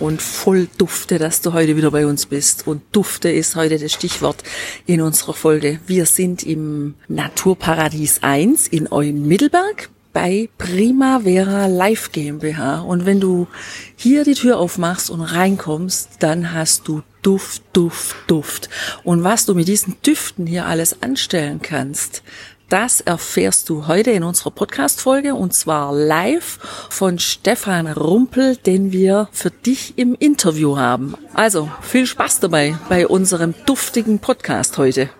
und voll Dufte, dass du heute wieder bei uns bist. Und Dufte ist heute das Stichwort in unserer Folge. Wir sind im Naturparadies 1 in Eumittelberg bei Primavera Live GmbH. Und wenn du hier die Tür aufmachst und reinkommst, dann hast du Duft, Duft, Duft. Und was du mit diesen Düften hier alles anstellen kannst, das erfährst du heute in unserer Podcast-Folge und zwar live von Stefan Rumpel, den wir für dich im Interview haben. Also viel Spaß dabei bei unserem duftigen Podcast heute.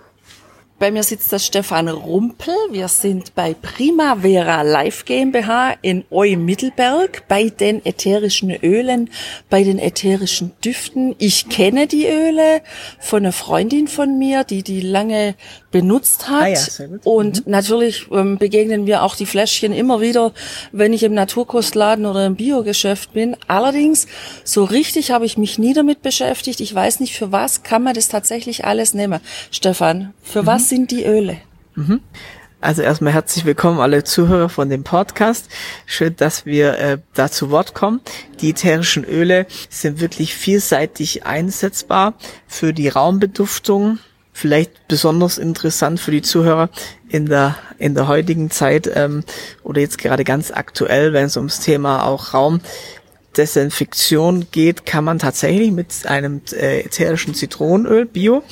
Bei mir sitzt der Stefan Rumpel. Wir sind bei Primavera Live GmbH in Eu-Mittelberg bei den ätherischen Ölen, bei den ätherischen Düften. Ich kenne die Öle von einer Freundin von mir, die die lange benutzt hat. Ah ja. Und mhm. natürlich ähm, begegnen wir auch die Fläschchen immer wieder, wenn ich im Naturkostladen oder im Biogeschäft bin. Allerdings, so richtig habe ich mich nie damit beschäftigt. Ich weiß nicht, für was kann man das tatsächlich alles nehmen. Stefan, für mhm. was sind die Öle? Mhm. Also erstmal herzlich willkommen alle Zuhörer von dem Podcast. Schön, dass wir äh, da zu Wort kommen. Die ätherischen Öle sind wirklich vielseitig einsetzbar für die Raumbeduftung, vielleicht besonders interessant für die Zuhörer in der in der heutigen Zeit ähm, oder jetzt gerade ganz aktuell, wenn es ums Thema auch Raumdesinfektion geht, kann man tatsächlich mit einem äh, ätherischen Zitronenöl Bio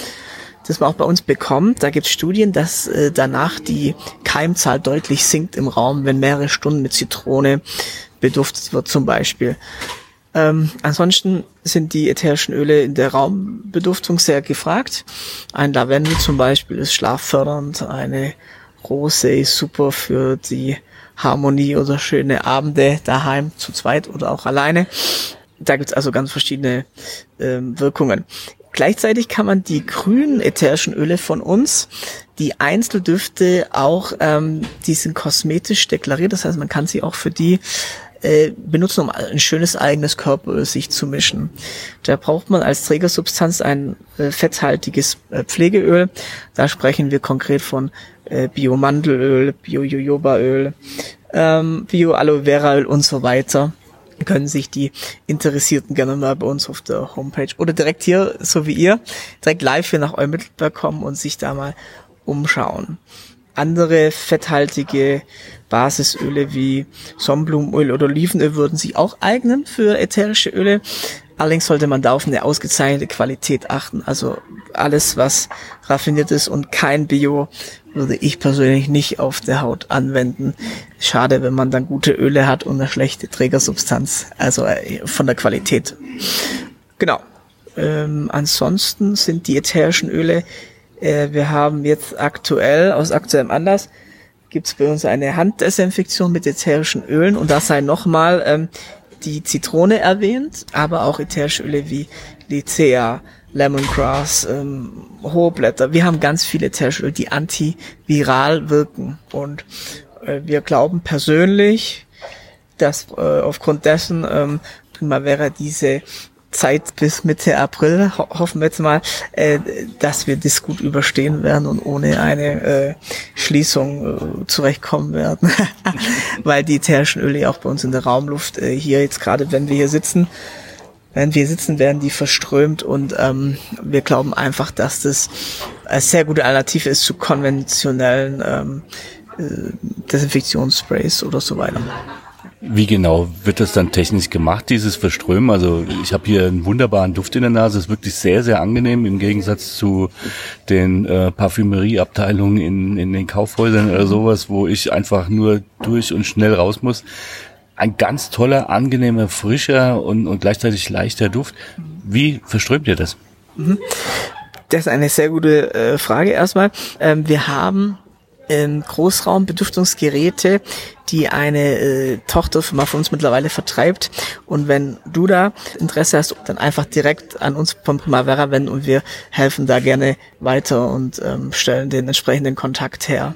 das man auch bei uns bekommt. Da gibt es Studien, dass äh, danach die Keimzahl deutlich sinkt im Raum, wenn mehrere Stunden mit Zitrone beduftet wird zum Beispiel. Ähm, ansonsten sind die ätherischen Öle in der Raumbeduftung sehr gefragt. Ein Lavendel zum Beispiel ist schlaffördernd, eine Rose ist super für die Harmonie oder schöne Abende daheim zu zweit oder auch alleine. Da gibt's also ganz verschiedene ähm, Wirkungen. Gleichzeitig kann man die grünen ätherischen Öle von uns, die Einzeldüfte auch, ähm, die sind kosmetisch deklariert, das heißt, man kann sie auch für die äh, benutzen, um ein schönes eigenes Körperöl sich zu mischen. Da braucht man als Trägersubstanz ein äh, fetthaltiges äh, Pflegeöl. Da sprechen wir konkret von äh, Bio-Mandelöl, Bio-Jojobaöl, ähm, Bio-Aloe Vera Öl und so weiter können sich die Interessierten gerne mal bei uns auf der Homepage oder direkt hier, so wie ihr, direkt live hier nach Eumittelberg kommen und sich da mal umschauen. Andere fetthaltige Basisöle wie Sonnenblumenöl oder Olivenöl würden sich auch eignen für ätherische Öle. Allerdings sollte man da auf eine ausgezeichnete Qualität achten. Also alles, was raffiniert ist und kein Bio, würde ich persönlich nicht auf der Haut anwenden. Schade, wenn man dann gute Öle hat und eine schlechte Trägersubstanz. Also äh, von der Qualität. Genau. Ähm, ansonsten sind die ätherischen Öle, äh, wir haben jetzt aktuell, aus aktuellem Anlass, gibt es bei uns eine Handdesinfektion mit ätherischen Ölen und da sei nochmal ähm, die Zitrone erwähnt, aber auch ätherische Öle wie Lycea, Lemongrass, ähm, hohe Blätter. Wir haben ganz viele ätherische Öle, die antiviral wirken und äh, wir glauben persönlich, dass äh, aufgrund dessen ähm, Primavera diese Zeit bis Mitte April, ho hoffen wir jetzt mal, äh, dass wir das gut überstehen werden und ohne eine äh, Schließung äh, zurechtkommen werden. Weil die ätherischen Öle auch bei uns in der Raumluft äh, hier jetzt gerade, wenn wir hier sitzen, wenn wir sitzen, werden die verströmt und ähm, wir glauben einfach, dass das eine sehr gute Alternative ist zu konventionellen ähm, äh, Desinfektionssprays oder so weiter. Wie genau wird das dann technisch gemacht, dieses Verströmen? Also ich habe hier einen wunderbaren Duft in der Nase, ist wirklich sehr, sehr angenehm im Gegensatz zu den äh, Parfümerieabteilungen in, in den Kaufhäusern oder sowas, wo ich einfach nur durch und schnell raus muss. Ein ganz toller, angenehmer, frischer und, und gleichzeitig leichter Duft. Wie verströmt ihr das? Mhm. Das ist eine sehr gute äh, Frage erstmal. Ähm, wir haben ähm, Großraumbeduftungsgeräte, die eine äh, Tochterfirma von uns mittlerweile vertreibt. Und wenn du da Interesse hast, dann einfach direkt an uns von Primavera wenden und wir helfen da gerne weiter und ähm, stellen den entsprechenden Kontakt her.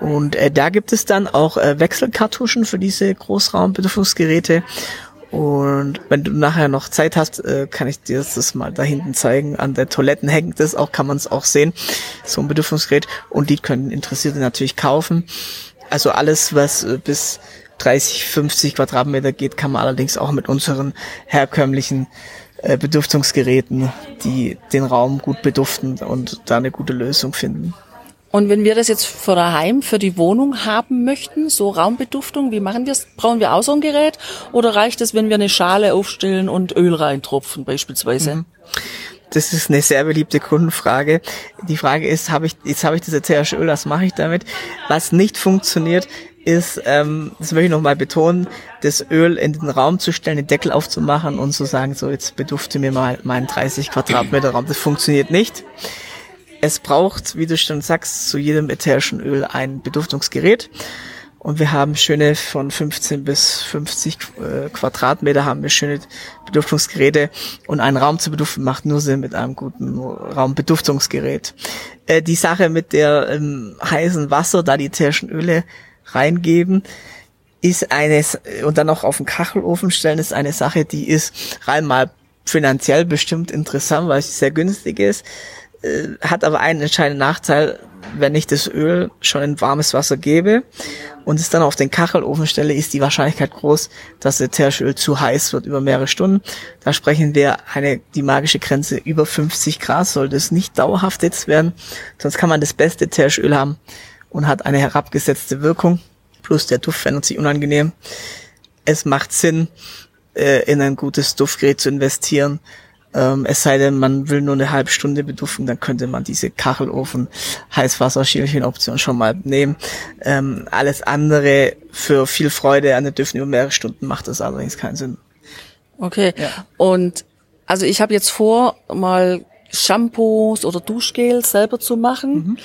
Und äh, da gibt es dann auch äh, Wechselkartuschen für diese Großraumbeduftungsgeräte. Und wenn du nachher noch Zeit hast, äh, kann ich dir das mal da hinten zeigen. An der Toiletten hängt das auch, kann man es auch sehen. So ein Bedürfungsgerät. Und die können Interessierte natürlich kaufen. Also alles, was äh, bis 30, 50 Quadratmeter geht, kann man allerdings auch mit unseren herkömmlichen äh, Beduftungsgeräten, die den Raum gut beduften und da eine gute Lösung finden. Und wenn wir das jetzt für daheim, für die Wohnung haben möchten, so Raumbeduftung, wie machen wir es? Brauchen wir auch so ein Gerät? Oder reicht es, wenn wir eine Schale aufstellen und Öl reintropfen beispielsweise? Mhm. Das ist eine sehr beliebte Kundenfrage. Die Frage ist, habe ich, jetzt habe ich das ätherische Öl, was mache ich damit? Was nicht funktioniert, ist, ähm, das möchte ich nochmal betonen, das Öl in den Raum zu stellen, den Deckel aufzumachen und zu sagen, so jetzt bedufte mir mal meinen 30 Quadratmeter Raum. Das funktioniert nicht. Es braucht, wie du schon sagst, zu jedem ätherischen Öl ein Beduftungsgerät. Und wir haben schöne von 15 bis 50 äh, Quadratmeter haben wir schöne Beduftungsgeräte. Und einen Raum zu beduften macht nur Sinn mit einem guten Raumbeduftungsgerät. Äh, die Sache mit der ähm, heißen Wasser, da die ätherischen Öle reingeben, ist eine, und dann noch auf den Kachelofen stellen, ist eine Sache, die ist rein mal finanziell bestimmt interessant, weil sie sehr günstig ist. Äh, hat aber einen entscheidenden Nachteil, wenn ich das Öl schon in warmes Wasser gebe und es dann auf den Kachelofen stelle, ist die Wahrscheinlichkeit groß, dass das ätherische Öl zu heiß wird über mehrere Stunden. Da sprechen wir eine, die magische Grenze über 50 Grad sollte es nicht dauerhaft jetzt werden, sonst kann man das beste ätherische haben und hat eine herabgesetzte Wirkung, plus der Duft verändert sich unangenehm. Es macht Sinn, äh, in ein gutes Duftgerät zu investieren, ähm, es sei denn, man will nur eine halbe Stunde beduften, dann könnte man diese Kachelofen, Heißwasser, Option schon mal nehmen. Ähm, alles andere für viel Freude an den Düften über mehrere Stunden macht das allerdings keinen Sinn. Okay. Ja. Und also ich habe jetzt vor, mal Shampoos oder Duschgels selber zu machen. Mhm.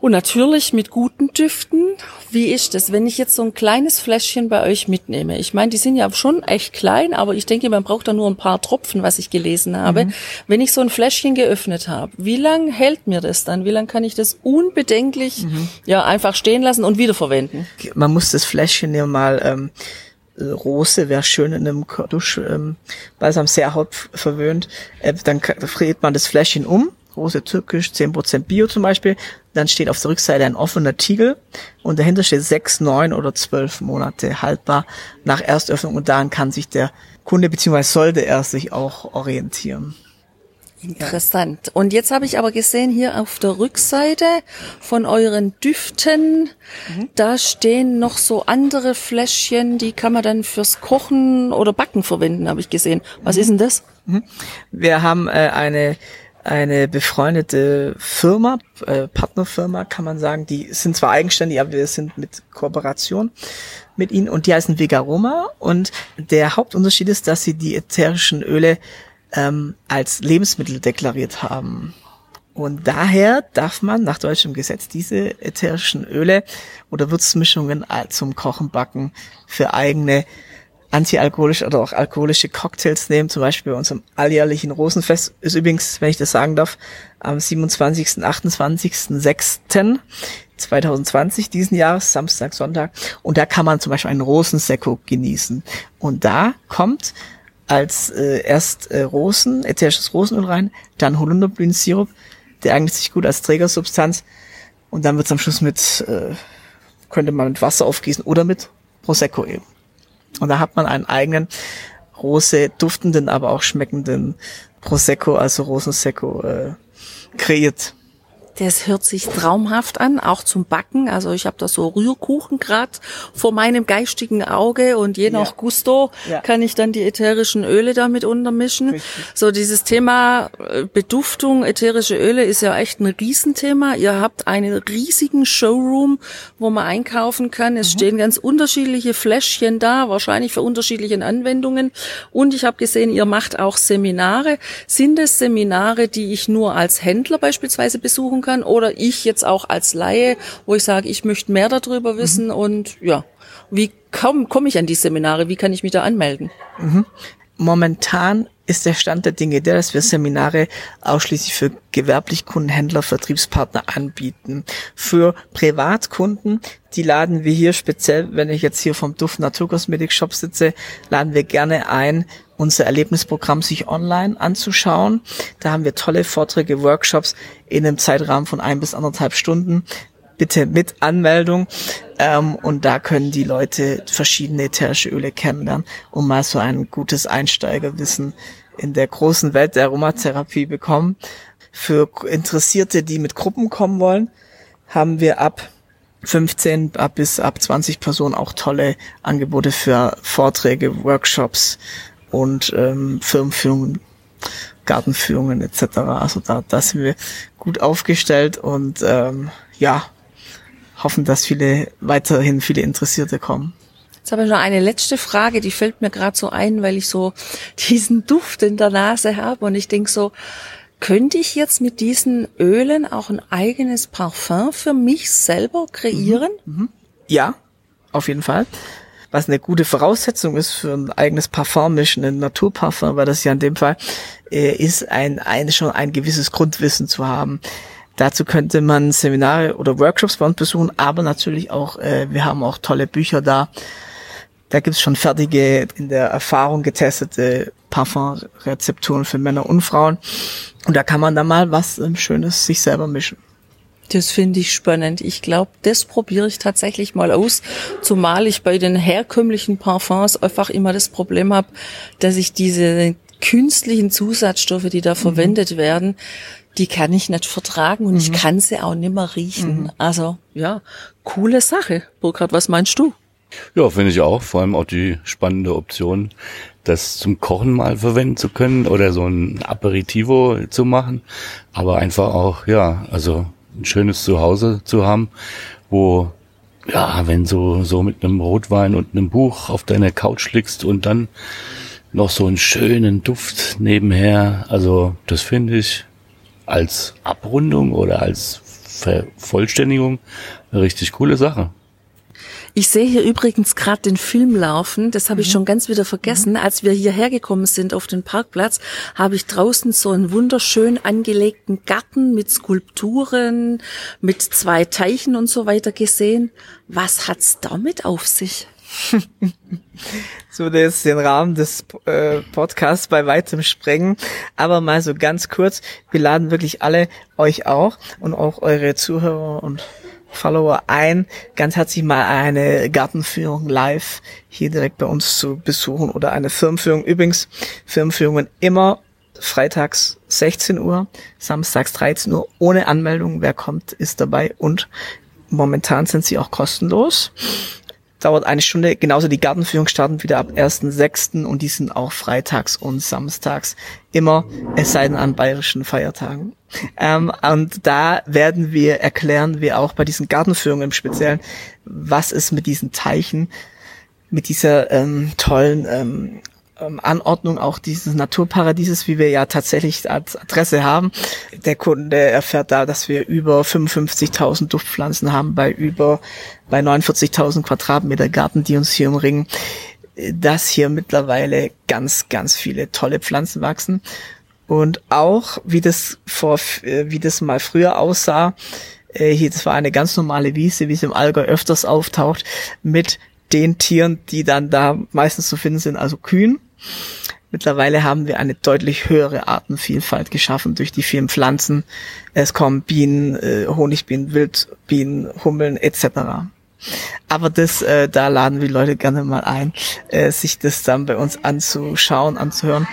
Und natürlich mit guten Düften. Wie ist das, wenn ich jetzt so ein kleines Fläschchen bei euch mitnehme? Ich meine, die sind ja schon echt klein, aber ich denke, man braucht da nur ein paar Tropfen, was ich gelesen habe. Mhm. Wenn ich so ein Fläschchen geöffnet habe, wie lang hält mir das dann? Wie lang kann ich das unbedenklich mhm. ja einfach stehen lassen und wiederverwenden? Man muss das Fläschchen ja mal ähm, äh, Rose wäre schön in einem Dusch, ähm, Balsam sehr Haut verwöhnt. Äh, dann dreht man das Fläschchen um große türkisch, 10% Bio zum Beispiel. Dann steht auf der Rückseite ein offener Tiegel und dahinter steht sechs, neun oder zwölf Monate haltbar nach Erstöffnung und daran kann sich der Kunde bzw. sollte er sich auch orientieren. Interessant. Und jetzt habe ich aber gesehen, hier auf der Rückseite von euren Düften, mhm. da stehen noch so andere Fläschchen, die kann man dann fürs Kochen oder Backen verwenden, habe ich gesehen. Was mhm. ist denn das? Mhm. Wir haben äh, eine eine befreundete Firma, äh, Partnerfirma kann man sagen, die sind zwar eigenständig, aber wir sind mit Kooperation mit ihnen. Und die heißen Vegaroma und der Hauptunterschied ist, dass sie die ätherischen Öle ähm, als Lebensmittel deklariert haben. Und daher darf man nach deutschem Gesetz diese ätherischen Öle oder Würzmischungen zum Kochen, Backen für eigene antialkoholische oder auch alkoholische Cocktails nehmen, zum Beispiel bei unserem alljährlichen Rosenfest, ist übrigens, wenn ich das sagen darf, am 27., 28., 6. 2020 diesen Jahres, Samstag, Sonntag. Und da kann man zum Beispiel einen Rosensekko genießen. Und da kommt als äh, erst äh, Rosen, ätherisches Rosenöl rein, dann Holunderblütensirup, der eignet sich gut als Trägersubstanz. Und dann wird's am Schluss mit, äh, könnte man mit Wasser aufgießen oder mit Prosecco eben. Und da hat man einen eigenen rose duftenden, aber auch schmeckenden Prosecco, also Rosensecco, äh, kreiert. Das hört sich traumhaft an, auch zum Backen. Also ich habe da so Rührkuchen grad vor meinem geistigen Auge und je nach ja. Gusto ja. kann ich dann die ätherischen Öle damit untermischen. Richtig. So dieses Thema äh, Beduftung, ätherische Öle ist ja echt ein Riesenthema. Ihr habt einen riesigen Showroom, wo man einkaufen kann. Es mhm. stehen ganz unterschiedliche Fläschchen da, wahrscheinlich für unterschiedliche Anwendungen. Und ich habe gesehen, ihr macht auch Seminare. Sind es Seminare, die ich nur als Händler beispielsweise besuchen kann oder ich jetzt auch als Laie, wo ich sage, ich möchte mehr darüber wissen mhm. und ja, wie komme komm ich an die Seminare? Wie kann ich mich da anmelden? Mhm. Momentan ist der Stand der Dinge der, dass wir Seminare ausschließlich für gewerblich Kunden, Händler, Vertriebspartner anbieten. Für Privatkunden, die laden wir hier speziell, wenn ich jetzt hier vom Duft Naturkosmetik Shop sitze, laden wir gerne ein, unser Erlebnisprogramm sich online anzuschauen. Da haben wir tolle Vorträge, Workshops in einem Zeitrahmen von ein bis anderthalb Stunden bitte mit Anmeldung. Ähm, und da können die Leute verschiedene ätherische Öle kennenlernen, um mal so ein gutes Einsteigerwissen in der großen Welt der Aromatherapie bekommen. Für Interessierte, die mit Gruppen kommen wollen, haben wir ab 15 ab bis ab 20 Personen auch tolle Angebote für Vorträge, Workshops und ähm, Firmenführungen, Gartenführungen etc. Also da, da sind wir gut aufgestellt und ähm, ja, hoffen, dass viele weiterhin viele Interessierte kommen. Jetzt habe ich noch eine letzte Frage, die fällt mir gerade so ein, weil ich so diesen Duft in der Nase habe und ich denke so, könnte ich jetzt mit diesen Ölen auch ein eigenes Parfum für mich selber kreieren? Mhm. Mhm. Ja, auf jeden Fall. Was eine gute Voraussetzung ist für ein eigenes Parfummischen, ein Naturparfum, weil das ja in dem Fall äh, ist, ein, ein schon ein gewisses Grundwissen zu haben. Dazu könnte man Seminare oder Workshops bei uns besuchen, aber natürlich auch, äh, wir haben auch tolle Bücher da. Da gibt's schon fertige, in der Erfahrung getestete Parfumrezepturen für Männer und Frauen. Und da kann man dann mal was ähm, Schönes sich selber mischen. Das finde ich spannend. Ich glaube, das probiere ich tatsächlich mal aus, zumal ich bei den herkömmlichen Parfums einfach immer das Problem habe, dass ich diese künstlichen Zusatzstoffe, die da mhm. verwendet werden, die kann ich nicht vertragen und mhm. ich kann sie auch nicht mehr riechen. Mhm. Also ja, coole Sache. Burkhard, was meinst du? Ja, finde ich auch. Vor allem auch die spannende Option, das zum Kochen mal verwenden zu können oder so ein Aperitivo zu machen. Aber einfach auch, ja, also ein schönes Zuhause zu haben, wo ja, wenn du so mit einem Rotwein und einem Buch auf deiner Couch liegst und dann noch so einen schönen Duft nebenher, also das finde ich als Abrundung oder als Vervollständigung eine richtig coole Sache. Ich sehe hier übrigens gerade den Film laufen, das habe mhm. ich schon ganz wieder vergessen. Mhm. Als wir hierher gekommen sind auf den Parkplatz, habe ich draußen so einen wunderschön angelegten Garten mit Skulpturen, mit zwei Teichen und so weiter gesehen. Was hat's damit auf sich? so würde jetzt den Rahmen des äh, Podcasts bei weitem sprengen. Aber mal so ganz kurz, wir laden wirklich alle euch auch und auch eure Zuhörer und Follower ein, ganz herzlich mal eine Gartenführung live hier direkt bei uns zu besuchen oder eine Firmenführung. Übrigens, Firmenführungen immer freitags 16 Uhr, samstags 13 Uhr, ohne Anmeldung. Wer kommt, ist dabei und momentan sind sie auch kostenlos dauert eine Stunde. Genauso die Gartenführung starten wieder ab 1.6. und die sind auch freitags und samstags immer, es sei denn an bayerischen Feiertagen. Ähm, und da werden wir erklären, wir auch bei diesen Gartenführungen im Speziellen, was ist mit diesen Teichen, mit dieser ähm, tollen ähm, ähm, Anordnung auch dieses Naturparadieses, wie wir ja tatsächlich als Adresse haben. Der Kunde erfährt da, dass wir über 55.000 Duftpflanzen haben bei über bei 49.000 Quadratmeter Garten, die uns hier umringen. Dass hier mittlerweile ganz, ganz viele tolle Pflanzen wachsen und auch wie das vor, äh, wie das mal früher aussah. Äh, hier, das war eine ganz normale Wiese, wie es im Allgäu öfters auftaucht, mit den Tieren, die dann da meistens zu finden sind, also Kühen. Mittlerweile haben wir eine deutlich höhere Artenvielfalt geschaffen durch die vielen Pflanzen. Es kommen Bienen, äh, Honigbienen, Wildbienen, Hummeln etc. Aber das, äh, da laden wir Leute gerne mal ein, äh, sich das dann bei uns anzuschauen, anzuhören.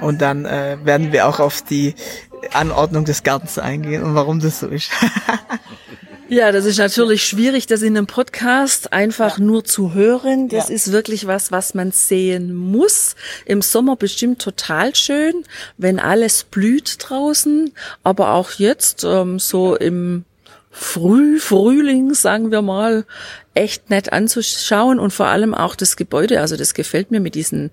Und dann werden wir auch auf die Anordnung des Gartens eingehen und warum das so ist. Ja, das ist natürlich schwierig, das in einem Podcast einfach ja. nur zu hören. Das ja. ist wirklich was, was man sehen muss. Im Sommer bestimmt total schön, wenn alles blüht draußen, aber auch jetzt ähm, so im Früh, Frühling, sagen wir mal, echt nett anzuschauen und vor allem auch das Gebäude. Also das gefällt mir mit diesem,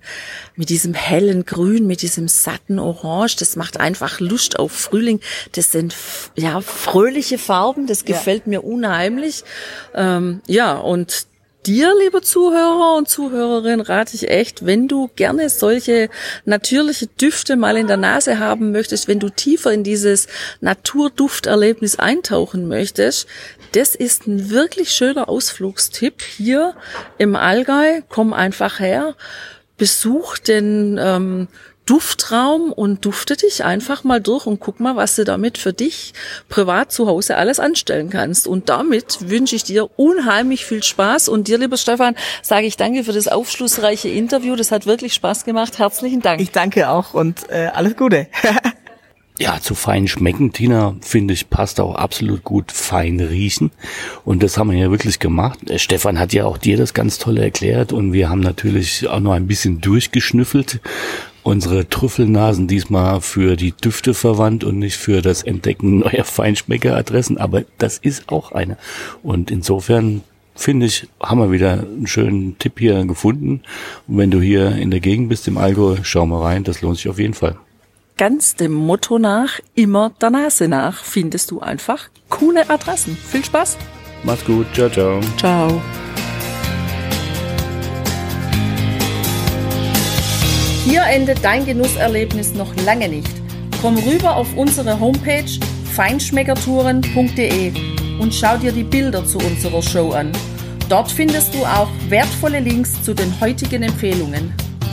mit diesem hellen Grün, mit diesem satten Orange. Das macht einfach Lust auf Frühling. Das sind ja fröhliche Farben. Das gefällt ja. mir unheimlich. Ähm, ja und dir, liebe Zuhörer und Zuhörerin, rate ich echt, wenn du gerne solche natürliche Düfte mal in der Nase haben möchtest, wenn du tiefer in dieses Naturdufterlebnis eintauchen möchtest, das ist ein wirklich schöner Ausflugstipp hier im Allgäu. Komm einfach her, besuch den ähm, Duftraum und dufte dich einfach mal durch und guck mal, was du damit für dich privat zu Hause alles anstellen kannst. Und damit wünsche ich dir unheimlich viel Spaß und dir, lieber Stefan, sage ich danke für das aufschlussreiche Interview. Das hat wirklich Spaß gemacht. Herzlichen Dank. Ich danke auch und äh, alles Gute. Ja, zu fein schmecken, Tina, finde ich, passt auch absolut gut fein riechen. Und das haben wir ja wirklich gemacht. Stefan hat ja auch dir das ganz toll erklärt und wir haben natürlich auch noch ein bisschen durchgeschnüffelt unsere Trüffelnasen diesmal für die Düfte verwandt und nicht für das Entdecken neuer Feinschmeckeradressen, aber das ist auch eine. Und insofern finde ich, haben wir wieder einen schönen Tipp hier gefunden. Und wenn du hier in der Gegend bist, im Allgäu, schau mal rein, das lohnt sich auf jeden Fall. Ganz dem Motto nach, immer der Nase nach, findest du einfach coole Adressen. Viel Spaß! Mach's gut, ciao, ciao. Ciao. Hier endet dein Genusserlebnis noch lange nicht. Komm rüber auf unsere Homepage feinschmeckertouren.de und schau dir die Bilder zu unserer Show an. Dort findest du auch wertvolle Links zu den heutigen Empfehlungen.